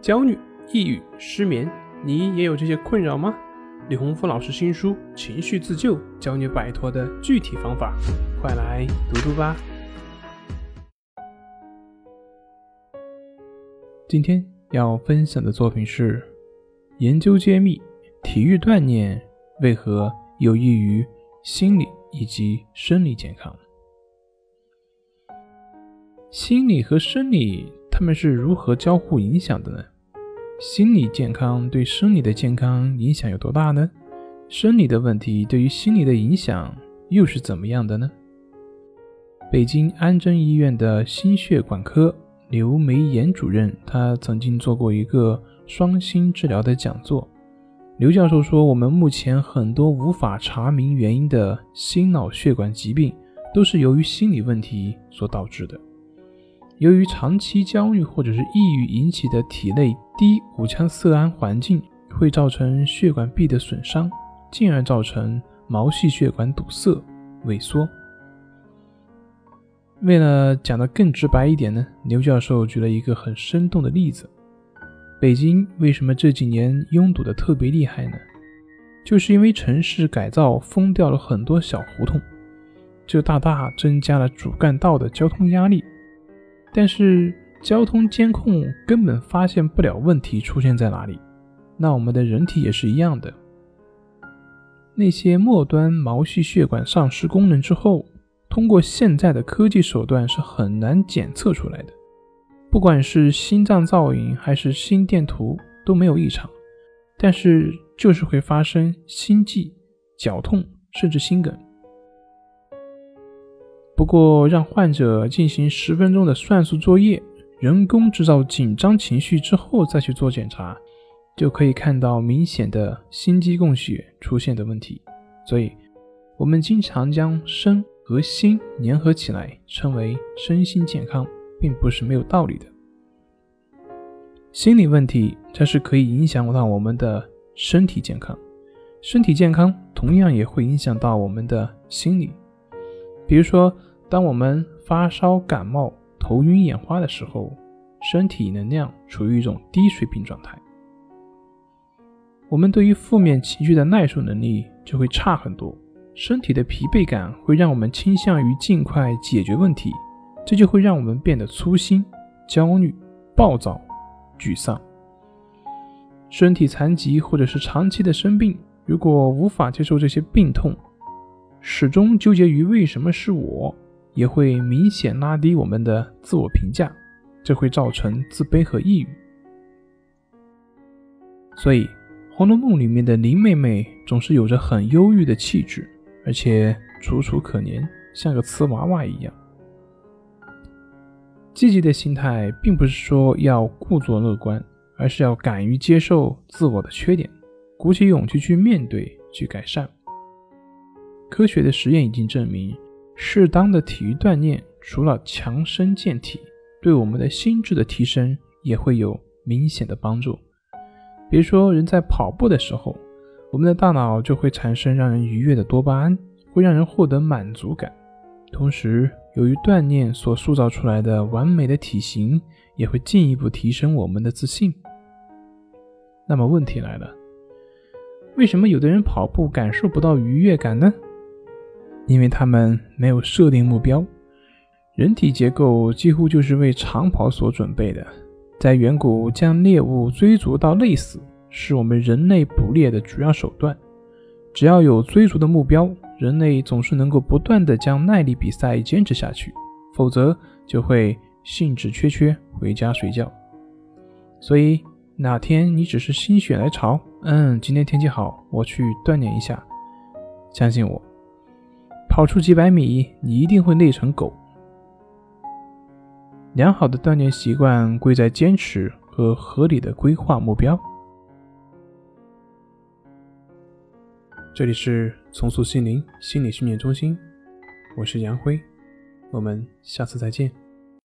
焦虑、抑郁、失眠，你也有这些困扰吗？李洪福老师新书《情绪自救》教你摆脱的具体方法，快来读读吧。今天要分享的作品是：研究揭秘体育锻炼为何有益于心理以及生理健康。心理和生理。他们是如何交互影响的呢？心理健康对生理的健康影响有多大呢？生理的问题对于心理的影响又是怎么样的呢？北京安贞医院的心血管科刘梅岩主任，他曾经做过一个双心治疗的讲座。刘教授说，我们目前很多无法查明原因的心脑血管疾病，都是由于心理问题所导致的。由于长期焦虑或者是抑郁引起的体内低五羟色胺环境，会造成血管壁的损伤，进而造成毛细血管堵塞、萎缩。为了讲得更直白一点呢，刘教授举了一个很生动的例子：北京为什么这几年拥堵的特别厉害呢？就是因为城市改造封掉了很多小胡同，这大大增加了主干道的交通压力。但是交通监控根本发现不了问题出现在哪里，那我们的人体也是一样的。那些末端毛细血管丧失功能之后，通过现在的科技手段是很难检测出来的。不管是心脏造影还是心电图都没有异常，但是就是会发生心悸、绞痛，甚至心梗。不过，让患者进行十分钟的算术作业，人工制造紧张情绪之后再去做检查，就可以看到明显的心肌供血出现的问题。所以，我们经常将身和心联合起来，称为身心健康，并不是没有道理的。心理问题它是可以影响到我们的身体健康，身体健康同样也会影响到我们的心理，比如说。当我们发烧、感冒、头晕眼花的时候，身体能量处于一种低水平状态，我们对于负面情绪的耐受能力就会差很多。身体的疲惫感会让我们倾向于尽快解决问题，这就会让我们变得粗心、焦虑、暴躁、沮丧。身体残疾或者是长期的生病，如果无法接受这些病痛，始终纠结于为什么是我。也会明显拉低我们的自我评价，这会造成自卑和抑郁。所以，《红楼梦》里面的林妹妹总是有着很忧郁的气质，而且楚楚可怜，像个瓷娃娃一样。积极的心态并不是说要故作乐观，而是要敢于接受自我的缺点，鼓起勇气去面对、去改善。科学的实验已经证明。适当的体育锻炼，除了强身健体，对我们的心智的提升也会有明显的帮助。比如说，人在跑步的时候，我们的大脑就会产生让人愉悦的多巴胺，会让人获得满足感。同时，由于锻炼所塑造出来的完美的体型，也会进一步提升我们的自信。那么问题来了，为什么有的人跑步感受不到愉悦感呢？因为他们没有设定目标，人体结构几乎就是为长跑所准备的。在远古，将猎物追逐到累死，是我们人类捕猎的主要手段。只要有追逐的目标，人类总是能够不断的将耐力比赛坚持下去，否则就会兴致缺缺，回家睡觉。所以，哪天你只是心血来潮，嗯，今天天气好，我去锻炼一下，相信我。跑出几百米，你一定会累成狗。良好的锻炼习惯贵在坚持和合理的规划目标。这里是重塑心灵心理训练中心，我是杨辉，我们下次再见。